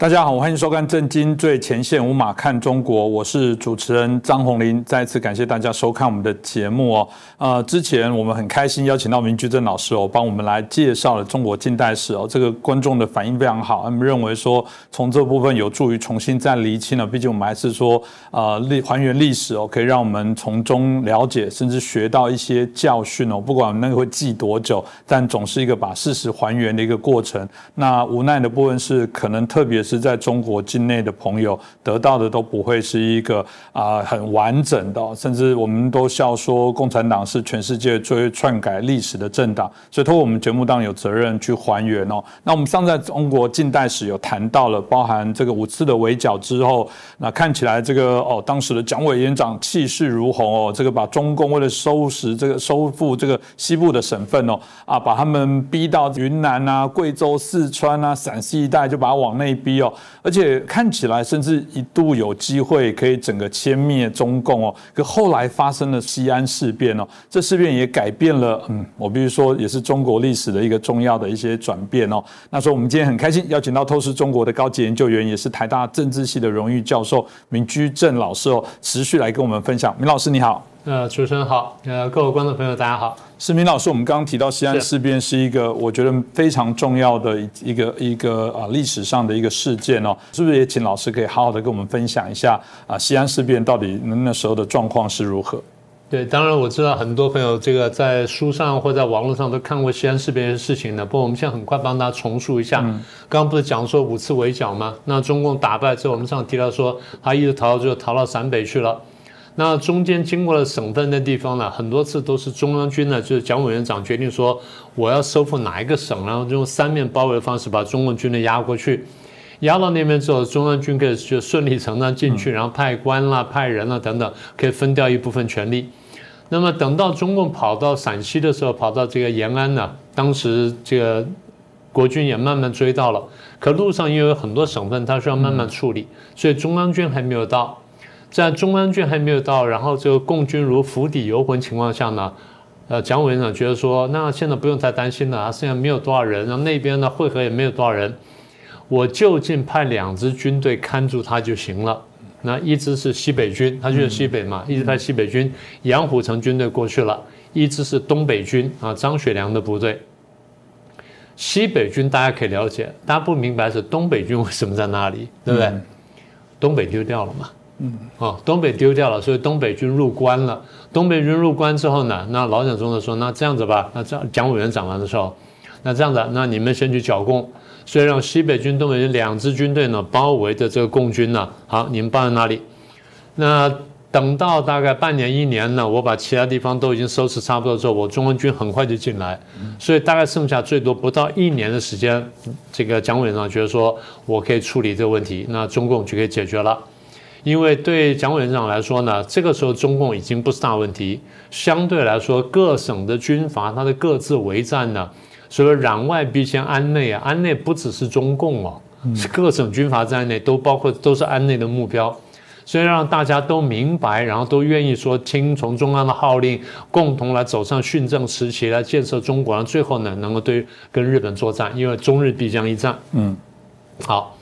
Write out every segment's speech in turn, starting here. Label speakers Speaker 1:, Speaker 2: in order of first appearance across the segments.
Speaker 1: 大家好，欢迎收看《震惊最前线》，无马看中国，我是主持人张宏林。再次感谢大家收看我们的节目哦。呃，之前我们很开心邀请到明居正老师哦，帮我们来介绍了中国近代史哦。这个观众的反应非常好，他们认为说从这部分有助于重新再厘清了。毕竟我们还是说呃历还原历史哦，可以让我们从中了解，甚至学到一些教训哦。不管那个会记多久，但总是一个把事实还原的一个过程。那无奈的部分是可能特别。是在中国境内的朋友得到的都不会是一个啊很完整的，甚至我们都笑说共产党是全世界最篡改历史的政党，所以通过我们节目当然有责任去还原哦。那我们上在中国近代史有谈到了，包含这个五次的围剿之后，那看起来这个哦当时的蒋委员长气势如虹哦，这个把中共为了收拾这个收复这个西部的省份哦啊，把他们逼到云南啊、贵州、四川啊、陕西一带，就把他往内逼。而且看起来甚至一度有机会可以整个歼灭中共哦，可后来发生了西安事变哦，这事变也改变了，嗯，我必须说也是中国历史的一个重要的一些转变哦。那说我们今天很开心邀请到透视中国的高级研究员，也是台大政治系的荣誉教授明居正老师哦，持续来跟我们分享。明老师你好。
Speaker 2: 呃，主持人好，呃，各位观众朋友大家好。
Speaker 1: 施明老师，我们刚刚提到西安事变是一个我觉得非常重要的一个一个啊历史上的一个事件哦，是不是也请老师可以好好的跟我们分享一下啊西安事变到底那时候的状况是如何？
Speaker 2: 对，当然我知道很多朋友这个在书上或在网络上都看过西安事变的事情的，不过我们现在很快帮大家重述一下。刚刚不是讲说五次围剿吗？那中共打败之后，我们上提到说他一直逃到最后逃到陕北去了。那中间经过了省份的地方呢，很多次都是中央军呢，就是蒋委员长决定说我要收复哪一个省，然后用三面包围的方式把中共军队压过去，压到那边之后，中央军可以就顺理成章进去，然后派官啦、派人啦等等，可以分掉一部分权力。那么等到中共跑到陕西的时候，跑到这个延安呢，当时这个国军也慢慢追到了，可路上因为有很多省份，他需要慢慢处理，所以中央军还没有到。在中央军还没有到，然后这个共军如釜底游魂情况下呢，呃，蒋委员长觉得说，那现在不用太担心了啊，现在没有多少人，然后那边呢汇合也没有多少人，我就近派两支军队看住他就行了。那一支是西北军，他就是西北嘛，一支派西北军，杨虎城军队过去了；一支是东北军啊，张学良的部队。西北军大家可以了解，大家不明白是东北军为什么在那里，对不对？东北丢掉了嘛。嗯，哦，东北丢掉了，所以东北军入关了。东北军入关之后呢，那老蒋中的说，那这样子吧，那这样蒋委员长了的时候，那这样子，那你们先去剿共，所以让西北军、东北军两支军队呢包围着这个共军呢。好，你们包在哪里？那等到大概半年、一年呢，我把其他地方都已经收拾差不多之后，我中央军很快就进来，所以大概剩下最多不到一年的时间，这个蒋委员长觉得说我可以处理这个问题，那中共就可以解决了。因为对蒋委员长来说呢，这个时候中共已经不是大问题。相对来说，各省的军阀他的各自为战呢，所以攘外必先安内啊，安内不只是中共哦，是各省军阀在内都包括都是安内的目标。所以让大家都明白，然后都愿意说听从中央的号令，共同来走上训政时期来建设中国，然后最后呢能够对跟日本作战，因为中日必将一战。嗯，好。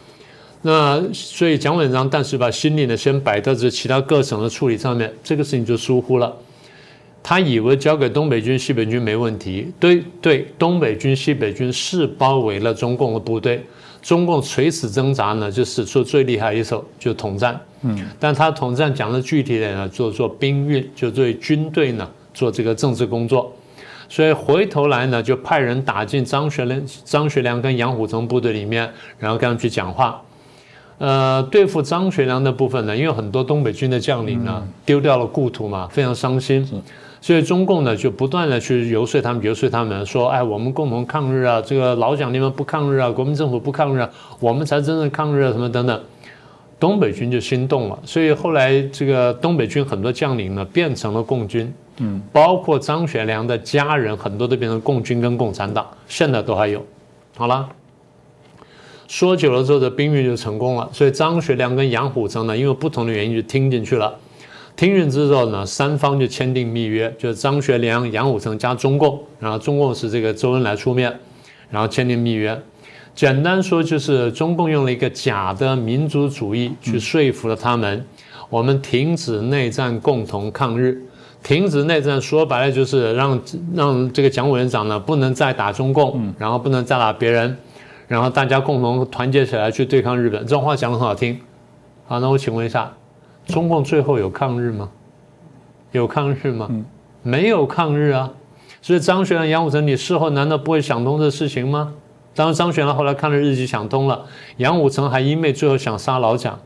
Speaker 2: 那所以蒋委员长，但是把心里呢先摆到这其他各省的处理上面，这个事情就疏忽了。他以为交给东北军、西北军没问题，对对，东北军、西北军是包围了中共的部队，中共垂死挣扎呢，就使出最厉害一手，就统战。嗯，但他统战讲的具体点呢，做做兵运，就对军队呢做这个政治工作。所以回头来呢，就派人打进张学良、张学良跟杨虎城部队里面，然后跟他们去讲话。呃，对付张学良的部分呢，因为很多东北军的将领呢丢掉了故土嘛，非常伤心，所以中共呢就不断的去游说他们，游说他们说，哎，我们共同抗日啊，这个老蒋你们不抗日啊，国民政府不抗日，啊，我们才真正抗日啊，什么等等，东北军就心动了，所以后来这个东北军很多将领呢变成了共军，嗯，包括张学良的家人很多都变成共军跟共产党，现在都还有，好了。说久了之后，这兵运就成功了。所以张学良跟杨虎城呢，因为不同的原因就听进去了。听进之后呢，三方就签订密约，就是张学良、杨虎城加中共，然后中共是这个周恩来出面，然后签订密约。简单说就是中共用了一个假的民族主义去说服了他们，我们停止内战，共同抗日。停止内战说白了就是让让这个蒋委员长呢不能再打中共，然后不能再打别人，然后大家共同团结起来去对抗日本。这种话讲得很好听。好，那我请问一下，中共最后有抗日吗？有抗日吗？没有抗日啊。所以张学良、杨虎城，你事后难道不会想通这事情吗？当然，张学良后来看了日记想通了，杨虎城还因为最后想杀老蒋，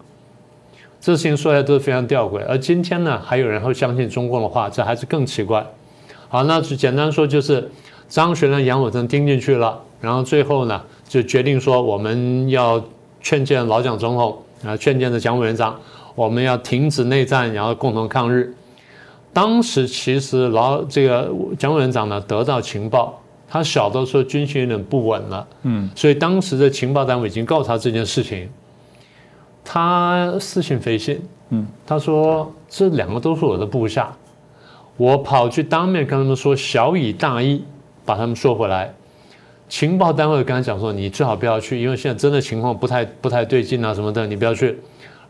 Speaker 2: 这事情说来都是非常吊诡。而今天呢，还有人会相信中共的话，这还是更奇怪。好，那就简单说，就是张学良、杨虎城盯进去了，然后最后呢，就决定说我们要劝谏老蒋总统啊，劝谏的蒋委员长，我们要停止内战，然后共同抗日。当时其实老这个蒋委员长呢得到情报，他晓得说军情有点不稳了，嗯，所以当时的情报单位已经告诉他这件事情，他似信非信，嗯，他说这两个都是我的部下，我跑去当面跟他们说小以大义，把他们说回来，情报单位跟他讲说你最好不要去，因为现在真的情况不太不太对劲啊什么的，你不要去，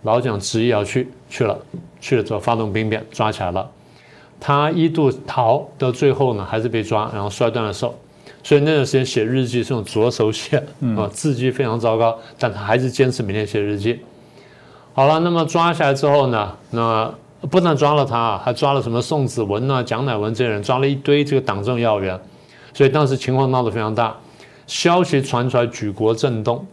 Speaker 2: 老蒋执意要去，去了，去了之后发动兵变，抓起来了。他一度逃，到最后呢，还是被抓，然后摔断了手。所以那段时间写日记是用左手写，啊，字迹非常糟糕，但他还是坚持每天写日记。好了，那么抓起来之后呢，那不但抓了他，还抓了什么宋子文啊、蒋乃文这些人，抓了一堆这个党政要员。所以当时情况闹得非常大，消息传出来，举国震动。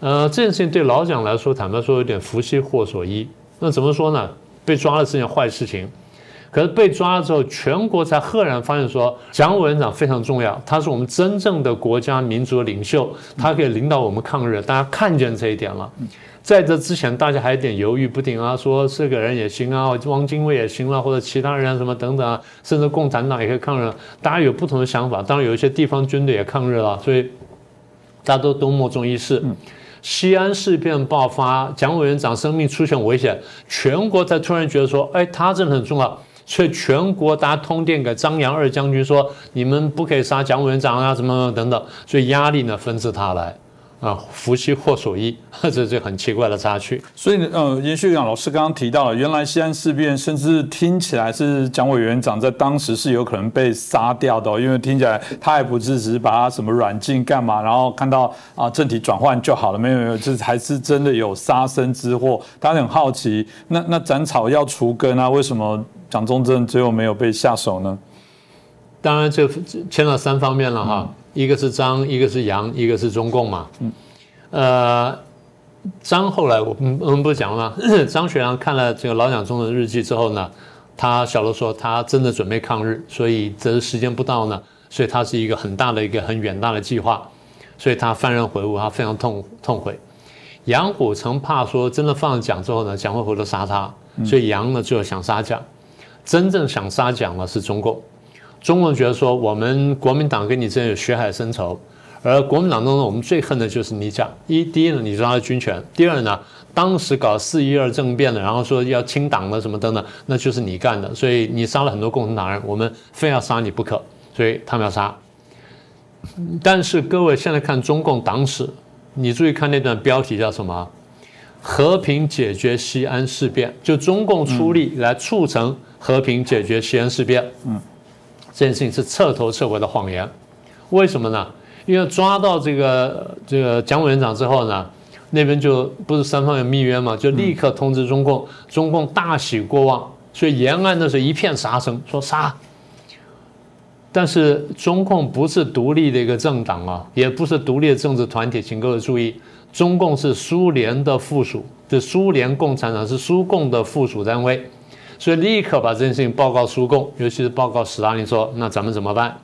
Speaker 2: 呃，这件事情对老蒋来说，坦白说有点福兮祸所依。那怎么说呢？被抓了是件坏事情。可是被抓了之后，全国才赫然发现说，蒋委员长非常重要，他是我们真正的国家民族领袖，他可以领导我们抗日。大家看见这一点了。在这之前，大家还有点犹豫不定啊，说这个人也行啊，汪精卫也行了，或者其他人什么等等啊，甚至共产党也可以抗日。大家有不同的想法，当然有一些地方军队也抗日了，所以大家都都莫衷一是。西安事变爆发，蒋委员长生命出现危险，全国才突然觉得说，哎，他真的很重要。所以全国大家通电给张杨二将军说：“你们不可以杀蒋委员长啊，什么等等。”所以压力呢分至他来，啊，福兮祸所依，这这很奇怪的插曲。
Speaker 1: 所以呃，延续杨老师刚刚提到了，原来西安事变甚至听起来是蒋委员长在当时是有可能被杀掉的，因为听起来他也不是只是把他什么软禁干嘛，然后看到啊政体转换就好了，没有没有，这还是真的有杀身之祸。大家很好奇，那那斩草要除根啊，为什么？蒋中正最后没有被下手呢？
Speaker 2: 当然，这牵了三方面了哈，一个是张，一个是杨，一个是中共嘛。嗯，呃，张后来我我们不是讲了吗？张学良看了这个老蒋中的日记之后呢，他晓得说他真的准备抗日，所以这时间不到呢，所以他是一个很大的一个很远大的计划，所以他幡然悔悟，他非常痛痛悔。杨虎城怕说真的放了蒋之后呢，蒋会回头杀他，所以杨呢就想杀蒋。真正想杀蒋的是中共，中共觉得说我们国民党跟你之间有血海深仇，而国民党当中我们最恨的就是你讲。一第一呢，你抓了军权；第二呢，当时搞四一二政变的，然后说要清党的什么等等，那就是你干的。所以你杀了很多共产党人，我们非要杀你不可，所以他们要杀。但是各位现在看中共党史，你注意看那段标题叫什么？和平解决西安事变，就中共出力来促成。和平解决西安事变，嗯，这件事情是彻头彻尾的谎言。为什么呢？因为抓到这个这个蒋委员长之后呢，那边就不是三方有密约嘛，就立刻通知中共，中共大喜过望，所以延安那时候一片杀声，说杀。但是中共不是独立的一个政党啊，也不是独立的政治团体，请各位注意，中共是苏联的附属，是苏联共产党是苏共的附属单位。所以立刻把这件事情报告苏共，尤其是报告斯大林，说那咱们怎么办？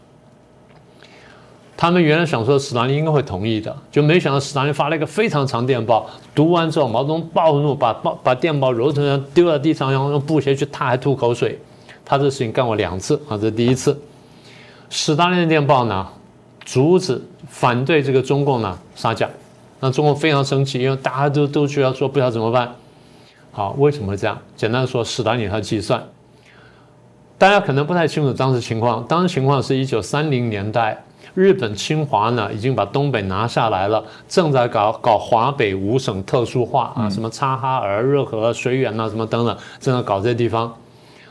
Speaker 2: 他们原来想说斯大林应该会同意的，就没想到斯大林发了一个非常长电报。读完之后，毛泽东暴怒，把报把电报揉成丢在地上，然后用布鞋去踏，还吐口水。他这事情干过两次啊，这是第一次。斯大林的电报呢，阻止反对这个中共呢杀价，让中共非常生气，因为大家都都需要说，不知道怎么办。好，为什么会这样？简单的说，史达林他计算，大家可能不太清楚当时情况。当时情况是一九三零年代，日本侵华呢已经把东北拿下来了，正在搞搞华北五省特殊化啊，什么察哈尔、热河、绥远呐，什么等等，正在搞这些地方。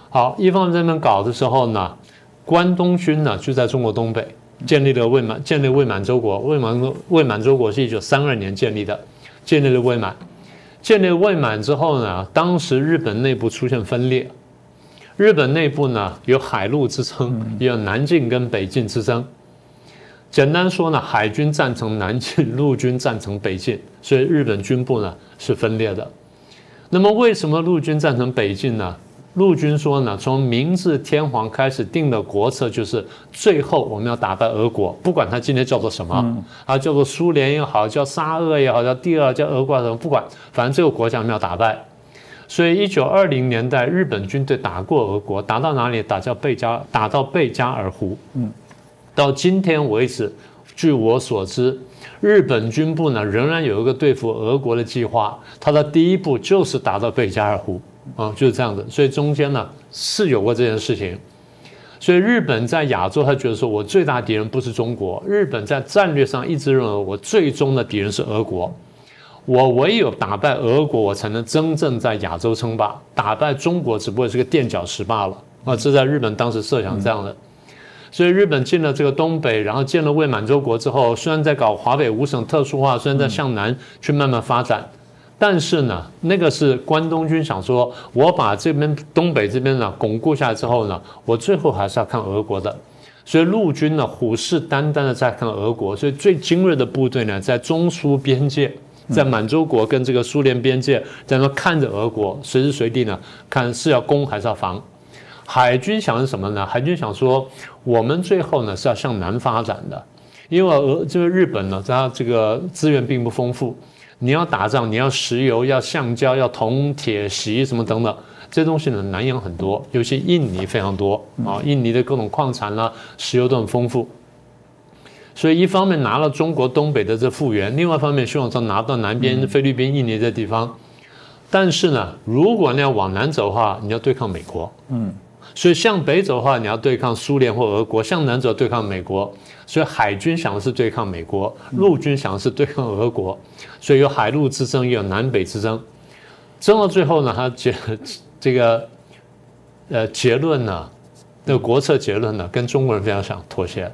Speaker 2: 好，一方面在那边搞的时候呢，关东军呢就在中国东北建立了未满，建立未满洲国。未满未满洲国是一九三二年建立的，建立了未满。建立未满之后呢，当时日本内部出现分裂。日本内部呢有海陆之争，也有南进跟北进之争。简单说呢，海军赞成南进，陆军赞成北进，所以日本军部呢是分裂的。那么为什么陆军赞成北进呢？陆军说呢，从明治天皇开始定的国策就是最后我们要打败俄国，不管他今天叫做什么啊，叫做苏联也好，叫沙俄也好，叫第二叫俄国什么，不管，反正这个国家我们要打败。所以，一九二零年代，日本军队打过俄国，打到哪里？打到贝加，打到贝加尔湖。嗯，到今天为止，据我所知，日本军部呢仍然有一个对付俄国的计划。它的第一步就是打到贝加尔湖啊，就是这样的。所以中间呢是有过这件事情。所以日本在亚洲，他觉得说我最大敌人不是中国。日本在战略上一直认为，我最终的敌人是俄国。我唯有打败俄国，我才能真正在亚洲称霸。打败中国只不过是个垫脚石罢了啊！这在日本当时设想这样的。所以日本进了这个东北，然后建了伪满洲国之后，虽然在搞华北五省特殊化，虽然在向南去慢慢发展，但是呢，那个是关东军想说，我把这边东北这边呢巩固下来之后呢，我最后还是要看俄国的。所以陆军呢虎视眈眈的在看俄国，所以最精锐的部队呢在中苏边界。在满洲国跟这个苏联边界，在那看着俄国，随时随地呢，看是要攻还是要防。海军想什么呢？海军想说，我们最后呢是要向南发展的，因为俄就是日本呢，它这个资源并不丰富。你要打仗，你要石油，要橡胶，要铜、铁、锡什么等等，这东西呢南洋很多，尤其印尼非常多啊，印尼的各种矿产啦，石油都很丰富。所以一方面拿了中国东北的这复原，另外一方面希望说拿到南边菲律宾、印尼这地方。但是呢，如果你要往南走的话，你要对抗美国。嗯。所以向北走的话，你要对抗苏联或俄国；向南走对抗美国。所以海军想的是对抗美国，陆军想的是对抗俄国。所以有海陆之争，也有南北之争。争到最后呢，他结这个呃结论呢，那个国策结论呢，跟中国人非常想妥协。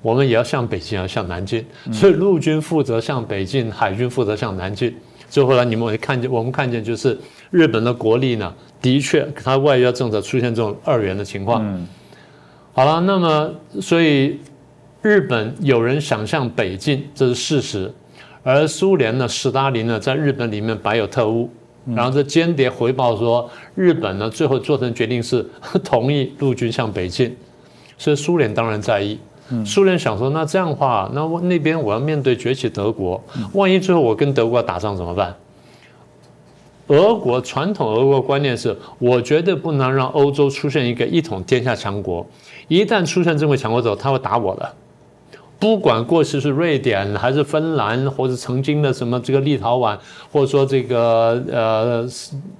Speaker 2: 我们也要向北进，要向南进，所以陆军负责向北进，海军负责向南进。最后来你们会看见，我们看见就是日本的国力呢，的确，它外交政策出现这种二元的情况。好了，那么所以日本有人想向北进，这是事实。而苏联呢，斯大林呢，在日本里面摆有特务，然后这间谍回报说，日本呢最后做成决定是同意陆军向北进，所以苏联当然在意。苏联想说，那这样的话，那我那边我要面对崛起德国，万一最后我跟德国打仗怎么办？俄国传统俄国观念是，我绝对不能让欧洲出现一个一统天下强国，一旦出现这么强国之后，他会打我的。不管过去是瑞典还是芬兰，或者曾经的什么这个立陶宛，或者说这个呃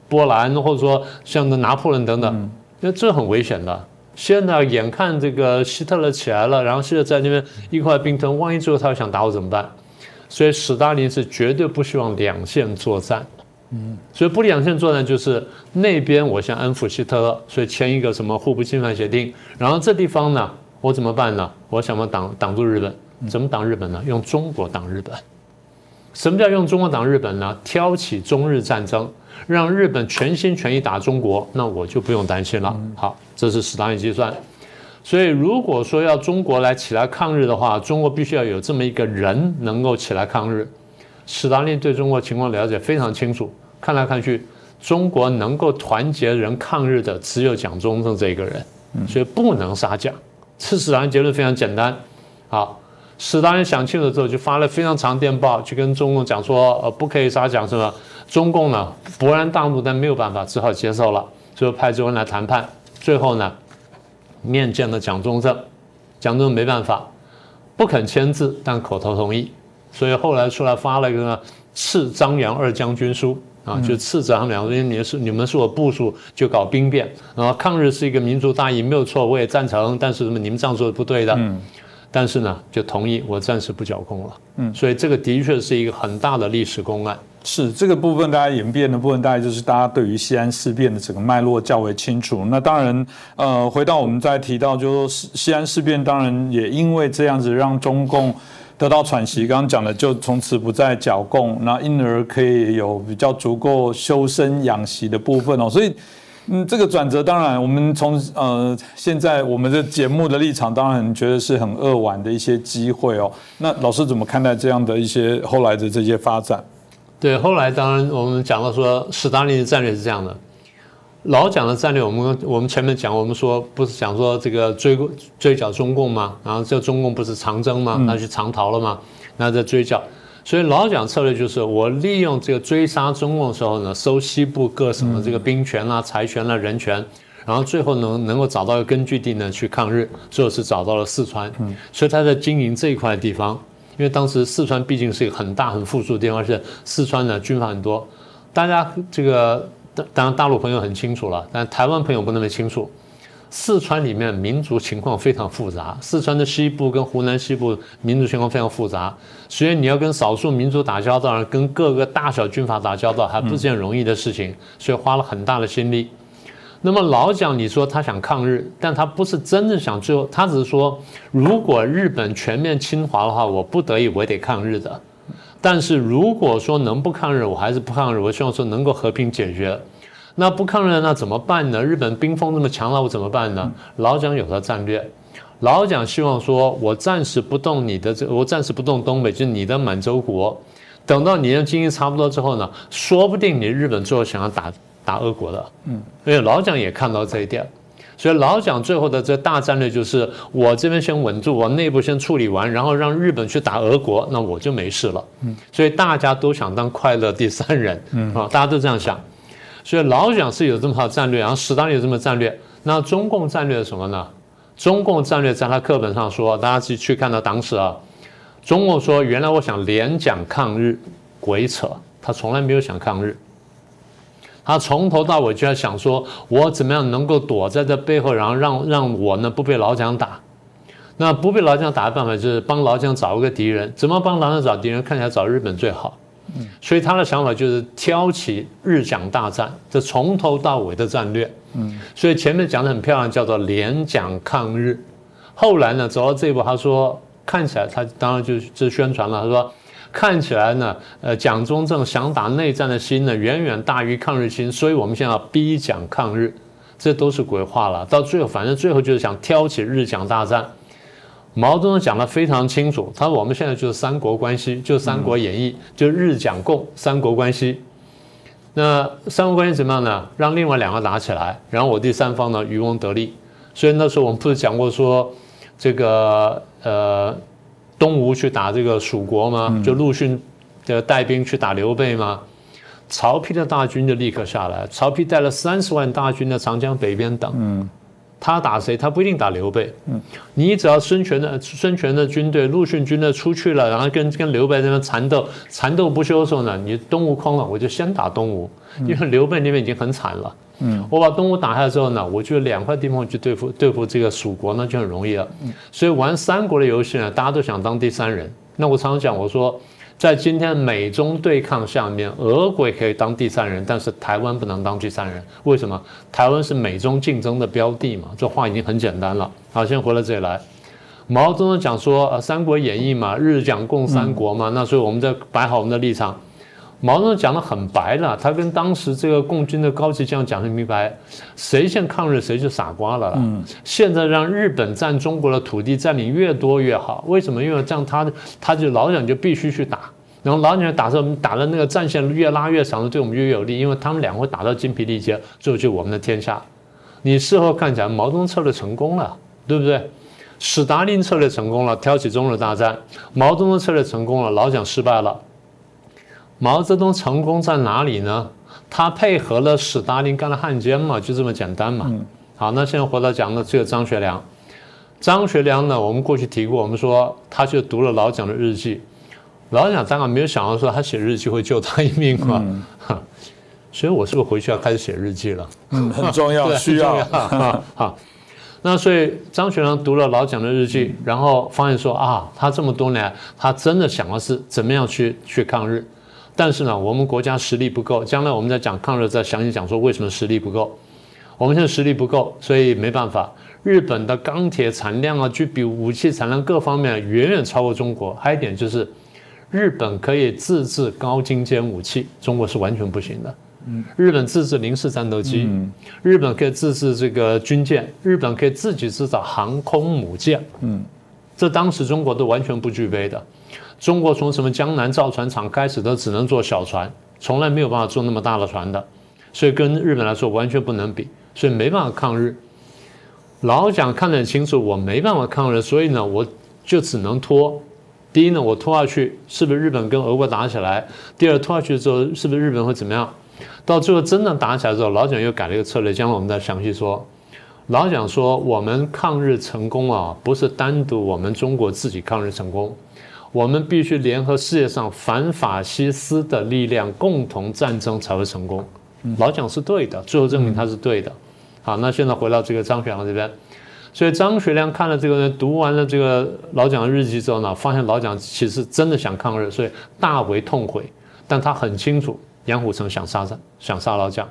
Speaker 2: 波兰，或者说像个拿破仑等等，那这很危险的。现在眼看这个希特勒起来了，然后希特在那边一块兵吞，万一最后他想打我怎么办？所以斯大林是绝对不希望两线作战。嗯，所以不两线作战就是那边我先安抚希特勒，所以签一个什么互不侵犯协定。然后这地方呢，我怎么办呢？我想要挡挡住日本，怎么挡日本呢？用中国挡日本。什么叫用中国挡日本呢？挑起中日战争。让日本全心全意打中国，那我就不用担心了。好，这是史达林计算。所以，如果说要中国来起来抗日的话，中国必须要有这么一个人能够起来抗日。史达林对中国情况了解非常清楚，看来看去，中国能够团结人抗日的只有蒋中正这一个人，所以不能杀蒋。这史达林结论非常简单。好，史达林想清楚之后，就发了非常长电报，去跟中共讲说，呃，不可以杀蒋，是吧？中共呢勃然大怒，但没有办法，只好接受了，最后派周恩来谈判，最后呢面见了蒋中正，蒋中正没办法，不肯签字，但口头同意，所以后来出来发了一个呢赐张杨二将军书啊，就赐张两个人，你是你们是我部署就搞兵变，然后抗日是一个民族大义，没有错，我也赞成，但是什么你们这样做是不对的。但是呢，就同意我暂时不剿共了。嗯，所以这个的确是一个很大的历史公案。
Speaker 1: 是这个部分，大家演变的部分，大概就是大家对于西安事变的整个脉络较为清楚。那当然，呃，回到我们再提到，就说西西安事变，当然也因为这样子让中共得到喘息。刚刚讲的，就从此不再剿共，那因而可以有比较足够修身养息的部分哦。所以，嗯，这个转折，当然我们从呃现在我们的节目的立场，当然觉得是很扼腕的一些机会哦。那老师怎么看待这样的一些后来的这些发展？
Speaker 2: 对，后来当然我们讲到说，斯大林的战略是这样的。老蒋的战略，我们我们前面讲，我们说不是讲说这个追追剿中共吗？然后这中共不是长征吗？那就长逃了吗？那在追剿。所以老蒋策略就是我利用这个追杀中共的时候呢，收西部各省的这个兵权啦、财权啦、人权，然后最后能能够找到一个根据地呢去抗日，最后是找到了四川。所以他在经营这一块地方。因为当时四川毕竟是一个很大很富庶的地方，而且四川的军阀很多。大家这个当然大陆朋友很清楚了，但台湾朋友不那么清楚。四川里面民族情况非常复杂，四川的西部跟湖南西部民族情况非常复杂，所以你要跟少数民族打交道，跟各个大小军阀打交道，还不是件容易的事情，所以花了很大的心力。那么老蒋，你说他想抗日，但他不是真正想最后，他只是说，如果日本全面侵华的话，我不得已我也得抗日的。但是如果说能不抗日，我还是不抗日。我希望说能够和平解决。那不抗日那怎么办呢？日本兵锋那么强了，我怎么办呢？老蒋有他战略，老蒋希望说，我暂时不动你的这，我暂时不动东北，就是你的满洲国，等到你的经济差不多之后呢，说不定你日本最后想要打。打俄国的，嗯，因为老蒋也看到这一点，所以老蒋最后的这大战略就是，我这边先稳住，我内部先处理完，然后让日本去打俄国，那我就没事了，嗯，所以大家都想当快乐第三人，嗯啊，大家都这样想，所以老蒋是有这么好战略，然后史达林有这么战略，那中共战略是什么呢？中共战略在他课本上说，大家去去看到党史啊，中共说原来我想联蒋抗日，鬼扯，他从来没有想抗日。他从头到尾就在想说，我怎么样能够躲在这背后，然后让让我呢不被老蒋打。那不被老蒋打的办法就是帮老蒋找一个敌人。怎么帮老蒋找敌人？看起来找日本最好。所以他的想法就是挑起日蒋大战，这从头到尾的战略。嗯。所以前面讲的很漂亮，叫做联蒋抗日。后来呢，走到这一步，他说看起来他当然就就宣传了，他说。看起来呢，呃，蒋中正想打内战的心呢，远远大于抗日心，所以我们现在要逼蒋抗日，这都是鬼话了。到最后，反正最后就是想挑起日蒋大战。毛泽东讲得非常清楚，他说我们现在就是三国关系，就《三国演义》，就日蒋共三国关系。那三国关系怎么样呢？让另外两个打起来，然后我第三方呢渔翁得利。所以那时候我们不是讲过说，这个呃。东吴去打这个蜀国吗？就陆逊的带兵去打刘备吗？曹丕的大军就立刻下来。曹丕带了三十万大军在长江北边等。嗯，他打谁？他不一定打刘备。嗯，你只要孙权的孙权的军队、陆逊军队出去了，然后跟跟刘备那边缠斗，缠斗不休的时候呢，你东吴空了，我就先打东吴，因为刘备那边已经很惨了。嗯，我把东吴打下来之后呢，我就两块地方去对付对付这个蜀国，呢就很容易了。所以玩三国的游戏呢，大家都想当第三人。那我常常讲，我说在今天美中对抗下面，俄国可以当第三人，但是台湾不能当第三人。为什么？台湾是美中竞争的标的嘛。这话已经很简单了。好，先回到这里来。毛泽东讲说，呃，《三国演义》嘛，日讲共三国嘛，那所以我们在摆好我们的立场。毛泽东讲的很白了，他跟当时这个共军的高级将领讲的明白，谁先抗日谁就傻瓜了啦。现在让日本占中国的土地占领越多越好，为什么？因为这样他他就老蒋就必须去打，然后老蒋打着打的那个战线越拉越长，对我们越有利，因为他们两个会打到精疲力竭，最后就我们的天下。你事后看起来，毛泽东策略成功了，对不对？史达林策略成功了，挑起中日大战；毛泽东策略成功了，老蒋失败了。毛泽东成功在哪里呢？他配合了史达林干了汉奸嘛，就这么简单嘛。好，那现在回到讲的只有张学良。张学良呢，我们过去提过，我们说他就读了老蒋的日记。老蒋当然没有想到说他写日记会救他一命嘛。所以我是不是回去要开始写日记了？
Speaker 1: 嗯，很重要，需要。
Speaker 2: 好，那所以张学良读了老蒋的日记，然后发现说啊，他这么多年，他真的想的是怎么样去去抗日，但是呢，我们国家实力不够，将来我们在讲抗日再详细讲说为什么实力不够。我们现在实力不够，所以没办法。日本的钢铁产量啊，就比武器产量各方面远远超过中国。还有一点就是，日本可以自制高精尖武器，中国是完全不行的。嗯，日本自制零式战斗机，日本可以自制这个军舰，日本可以自己制造航空母舰。嗯，这当时中国都完全不具备的。中国从什么江南造船厂开始，都只能做小船，从来没有办法做那么大的船的，所以跟日本来说完全不能比，所以没办法抗日。老蒋看得很清楚，我没办法抗日，所以呢，我就只能拖。第一呢，我拖下去，是不是日本跟俄国打起来？第二，拖下去之后，是不是日本会怎么样？到最后真的打起来之后，老蒋又改了一个策略，将来我们再详细说。老蒋说，我们抗日成功啊，不是单独我们中国自己抗日成功，我们必须联合世界上反法西斯的力量，共同战争才会成功。老蒋是对的，最后证明他是对的。好，那现在回到这个张学良这边，所以张学良看了这个，读完了这个老蒋的日记之后呢，发现老蒋其实真的想抗日，所以大为痛悔。但他很清楚杨虎城想杀他，想杀老蒋，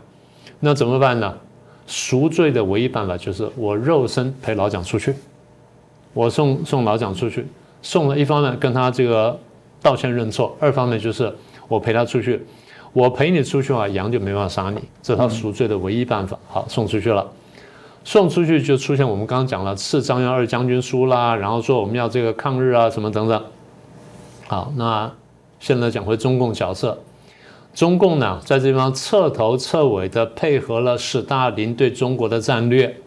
Speaker 2: 那怎么办呢？赎罪的唯一办法就是我肉身陪老蒋出去，我送送老蒋出去，送了一方面跟他这个道歉认错，二方面就是我陪他出去。我陪你出去啊，羊就没办法杀你，这是他赎罪的唯一办法。好，送出去了，送出去就出现我们刚刚讲了赐张杨二将军书啦，然后说我们要这个抗日啊什么等等。好，那现在讲回中共角色，中共呢在这地方彻头彻尾的配合了史大林对中国的战略，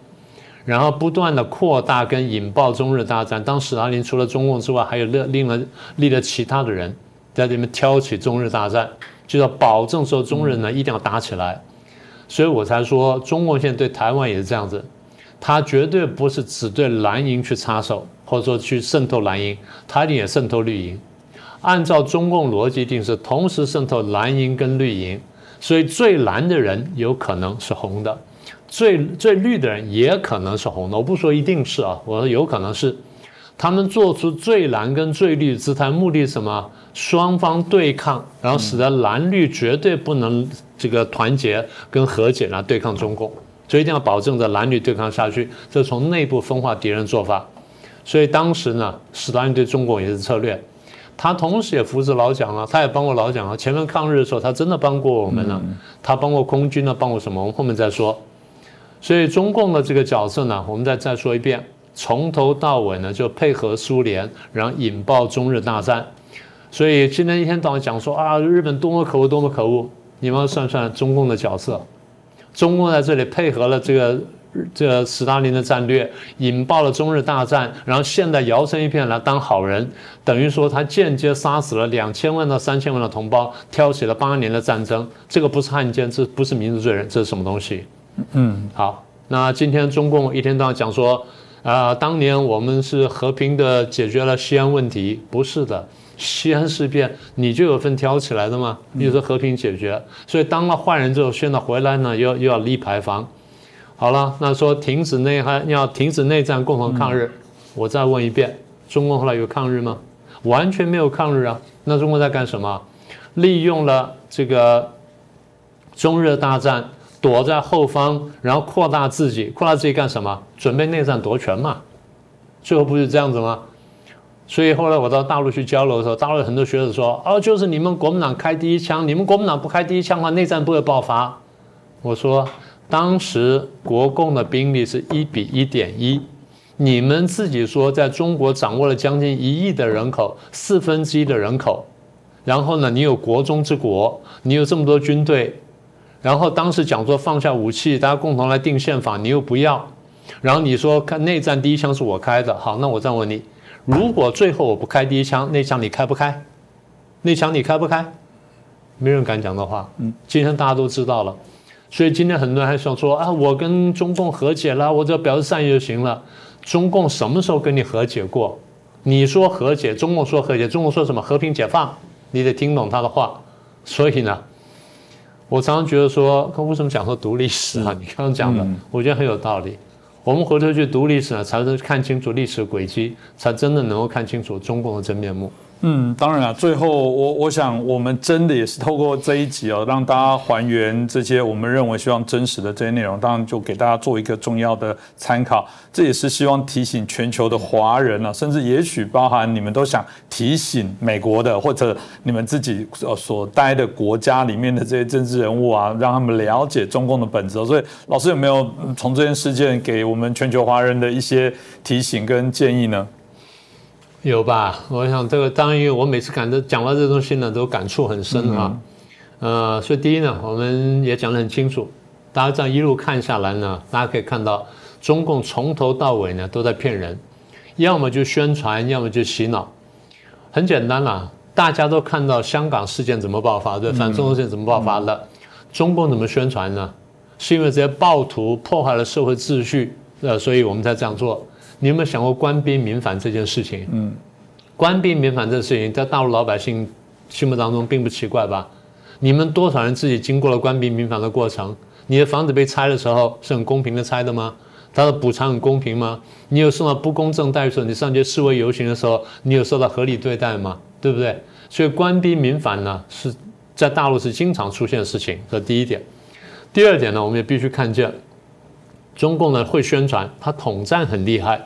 Speaker 2: 然后不断的扩大跟引爆中日大战。当史大林除了中共之外，还有另另了立了其他的人在这边挑起中日大战。就要保证说中日呢一定要打起来，所以我才说中共现在对台湾也是这样子，他绝对不是只对蓝营去插手，或者说去渗透蓝营，他一定也渗透绿营。按照中共逻辑，一定是同时渗透蓝营跟绿营，所以最蓝的人有可能是红的，最最绿的人也可能是红的。我不说一定是啊，我说有可能是。他们做出最蓝跟最绿姿态，目的是什么？双方对抗，然后使得蓝绿绝对不能这个团结跟和解来对抗中共，所以一定要保证着蓝绿对抗下去，这是从内部分化敌人做法。所以当时呢，史大林对中共也是策略，他同时也扶持老蒋啊，他也帮过老蒋啊。前面抗日的时候，他真的帮过我们了，他帮过空军呢，帮过什么？我们后面再说。所以中共的这个角色呢，我们再再说一遍。从头到尾呢，就配合苏联，然后引爆中日大战。所以今天一天到晚讲说啊，日本多么可恶，多么可恶。你们算算中共的角色，中共在这里配合了这个这个斯大林的战略，引爆了中日大战，然后现在摇身一变来当好人，等于说他间接杀死了两千万到三千万的同胞，挑起了八年的战争。这个不是汉奸，这不是民族罪人，这是什么东西？嗯，好，那今天中共一天到晚讲说。啊，当年我们是和平的解决了西安问题，不是的，西安事变你就有份挑起来的吗？你说和平解决，所以当了坏人之后，现在回来呢，又又要立牌坊。好了，那说停止内涵，要停止内战，共同抗日。我再问一遍，中共后来有抗日吗？完全没有抗日啊。那中共在干什么？利用了这个中日大战。躲在后方，然后扩大自己，扩大自己干什么？准备内战夺权嘛？最后不是这样子吗？所以后来我到大陆去交流的时候，大陆很多学者说：“哦，就是你们国民党开第一枪，你们国民党不开第一枪的话，内战不会爆发。”我说：“当时国共的兵力是一比一点一，你们自己说，在中国掌握了将近一亿的人口，四分之一的人口，然后呢，你有国中之国，你有这么多军队。”然后当时讲说放下武器，大家共同来定宪法，你又不要。然后你说看内战第一枪是我开的，好，那我再问你，如果最后我不开第一枪，那枪你开不开？那枪你开不开？没人敢讲的话。嗯，今天大家都知道了，所以今天很多人还想说啊，我跟中共和解了，我只要表示善意就行了。中共什么时候跟你和解过？你说和解，中共说和解，中共说什么和平解放？你得听懂他的话。所以呢？我常常觉得说，他为什么讲说读历史啊？你刚刚讲的，我觉得很有道理。我们回头去读历史呢，才能看清楚历史轨迹，才真的能够看清楚中共的真面目。
Speaker 1: 嗯，当然了，最后我我想，我们真的也是透过这一集哦，让大家还原这些我们认为希望真实的这些内容，当然就给大家做一个重要的参考。这也是希望提醒全球的华人啊，甚至也许包含你们都想提醒美国的，或者你们自己呃所待的国家里面的这些政治人物啊，让他们了解中共的本质。所以，老师有没有从这件事件给我们全球华人的一些提醒跟建议呢？
Speaker 2: 有吧？我想这个当然，因为我每次感到讲到这东西呢，都感触很深啊。呃，所以第一呢，我们也讲得很清楚，大家这样一路看下来呢，大家可以看到，中共从头到尾呢都在骗人，要么就宣传，要么就洗脑。很简单啦，大家都看到香港事件怎么爆发，对，反中事件怎么爆发的，中共怎么宣传呢？是因为这些暴徒破坏了社会秩序，呃，所以我们才这样做。你有没有想过官兵民反这件事情？嗯，官兵民反这件事情，在大陆老百姓心目当中并不奇怪吧？你们多少人自己经过了官兵民反的过程？你的房子被拆的时候是很公平的拆的吗？他的补偿很公平吗？你有受到不公正待遇时候？你上街示威游行的时候，你有受到合理对待吗？对不对？所以官兵民反呢，是在大陆是经常出现的事情。这第一点。第二点呢，我们也必须看见。中共呢会宣传，他统战很厉害，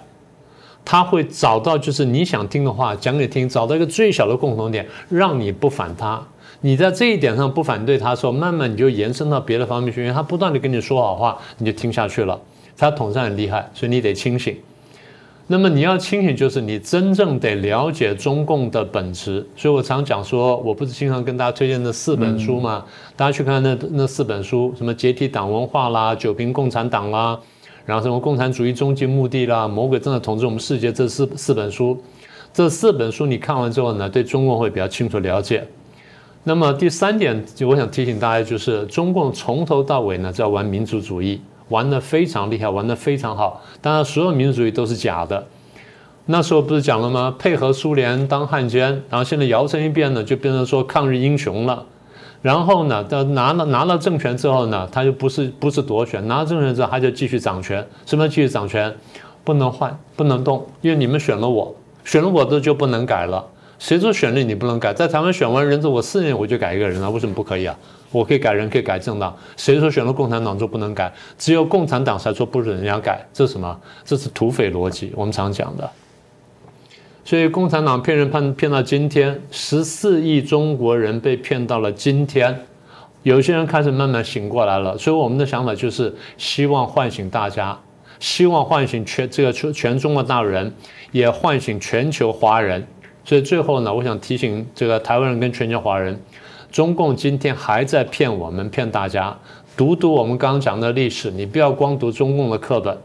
Speaker 2: 他会找到就是你想听的话讲给听，找到一个最小的共同点，让你不反他。你在这一点上不反对他的时候，慢慢你就延伸到别的方面去，因为他不断的跟你说好话，你就听下去了。他统战很厉害，所以你得清醒。那么你要清醒，就是你真正得了解中共的本质。所以我常讲说，我不是经常跟大家推荐那四本书吗？大家去看那那四本书，什么解体党文化啦，九评共产党啦，然后什么共产主义终极目的啦，魔鬼正在统治我们世界，这四四本书，这四本书你看完之后呢，对中共会比较清楚了解。那么第三点，就我想提醒大家，就是中共从头到尾呢在玩民族主义。玩的非常厉害，玩的非常好。当然，所有民族主义都是假的。那时候不是讲了吗？配合苏联当汉奸，然后现在摇身一变呢，就变成说抗日英雄了。然后呢，到拿了拿了政权之后呢，他就不是不是夺权，拿了政权之后他就继续掌权。什么继续掌权？不能换，不能动，因为你们选了我，选了我的就不能改了。谁说选了你不能改？在台湾选完人之后，我四年我就改一个人了，为什么不可以啊？我可以改人，可以改政党。谁说选了共产党就不能改？只有共产党才说不准人家改，这是什么？这是土匪逻辑。我们常讲的。所以共产党骗人骗骗到今天，十四亿中国人被骗到了今天，有些人开始慢慢醒过来了。所以我们的想法就是希望唤醒大家，希望唤醒全这个全全中国大陆人，也唤醒全球华人。所以最后呢，我想提醒这个台湾人跟全球华人。中共今天还在骗我们，骗大家。读读我们刚刚讲的历史，你不要光读中共的课本，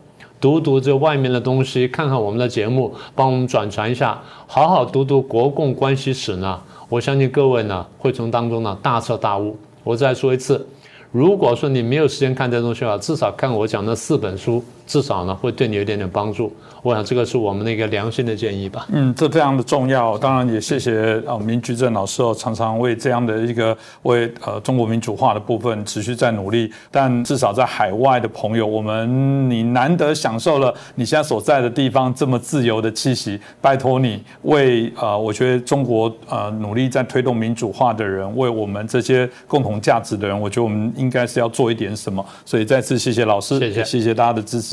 Speaker 2: 读读这外面的东西，看看我们的节目，帮我们转传一下，好好读读国共关系史呢。我相信各位呢会从当中呢大彻大悟。我再说一次，如果说你没有时间看这东西的话，至少看我讲的四本书，至少呢会对你有点点帮助。我想这个是我们的一个良心的建议吧。
Speaker 1: 嗯，这非常的重要。当然也谢谢啊，明居正老师哦，常常为这样的一个为呃中国民主化的部分持续在努力。但至少在海外的朋友，我们你难得享受了你现在所在的地方这么自由的气息，拜托你为呃，我觉得中国呃努力在推动民主化的人，为我们这些共同价值的人，我觉得我们应该是要做一点什么。所以再次谢谢老师，
Speaker 2: 谢谢
Speaker 1: 谢谢大家的支持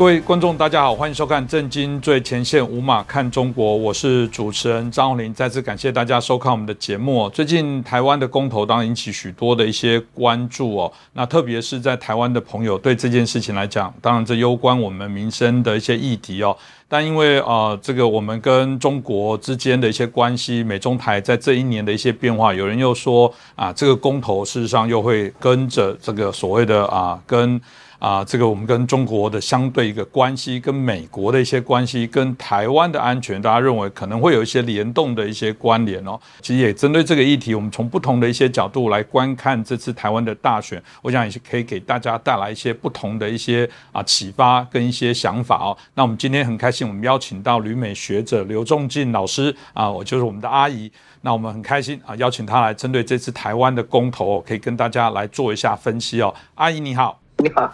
Speaker 1: 各位观众，大家好，欢迎收看《震惊最前线》，无马看中国，我是主持人张宏林。再次感谢大家收看我们的节目。最近台湾的公投当然引起许多的一些关注哦。那特别是在台湾的朋友对这件事情来讲，当然这攸关我们民生的一些议题哦。但因为啊，这个我们跟中国之间的一些关系，美中台在这一年的一些变化，有人又说啊，这个公投事实上又会跟着这个所谓的啊跟。啊，这个我们跟中国的相对一个关系，跟美国的一些关系，跟台湾的安全，大家认为可能会有一些联动的一些关联哦。其实也针对这个议题，我们从不同的一些角度来观看这次台湾的大选，我想也是可以给大家带来一些不同的一些啊启发跟一些想法哦。那我们今天很开心，我们邀请到旅美学者刘仲进老师啊，我就是我们的阿姨。那我们很开心啊，邀请他来针对这次台湾的公投，可以跟大家来做一下分析哦。阿姨你好，
Speaker 3: 你好。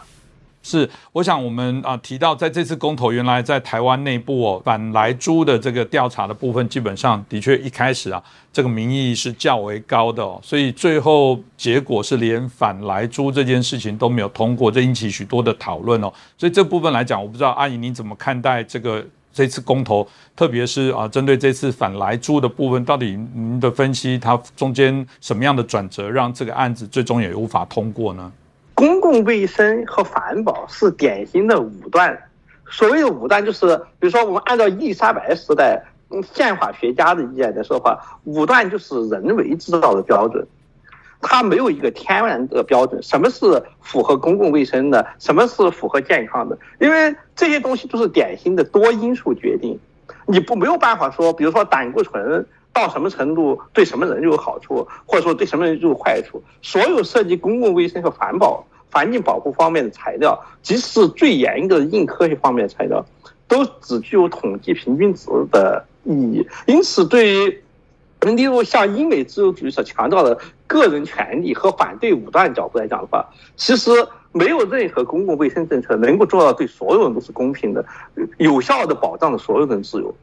Speaker 1: 是，我想我们啊提到，在这次公投，原来在台湾内部哦，反来猪的这个调查的部分，基本上的确一开始啊，这个民意是较为高的哦，所以最后结果是连反来猪这件事情都没有通过，这引起许多的讨论哦。所以这部分来讲，我不知道阿姨您怎么看待这个这次公投，特别是啊针对这次反来猪的部分，到底您的分析，它中间什么样的转折，让这个案子最终也无法通过呢？
Speaker 3: 公共卫生和环保是典型的武断。所谓的武断，就是比如说，我们按照伊丽莎白时代宪法学家的意见来说话，武断就是人为制造的标准，它没有一个天然的标准。什么是符合公共卫生的？什么是符合健康的？因为这些东西都是典型的多因素决定，你不没有办法说，比如说胆固醇。到什么程度对什么人就有好处，或者说对什么人就有坏处？所有涉及公共卫生和环保、环境保护方面的材料，即使是最严格的硬科学方面的材料，都只具有统计平均值的意义。因此，对于例如像英美自由主义所强调的个人权利和反对武断角度来讲的话，其实没有任何公共卫生政策能够做到对所有人都是公平的、有效的保障了所有人自由。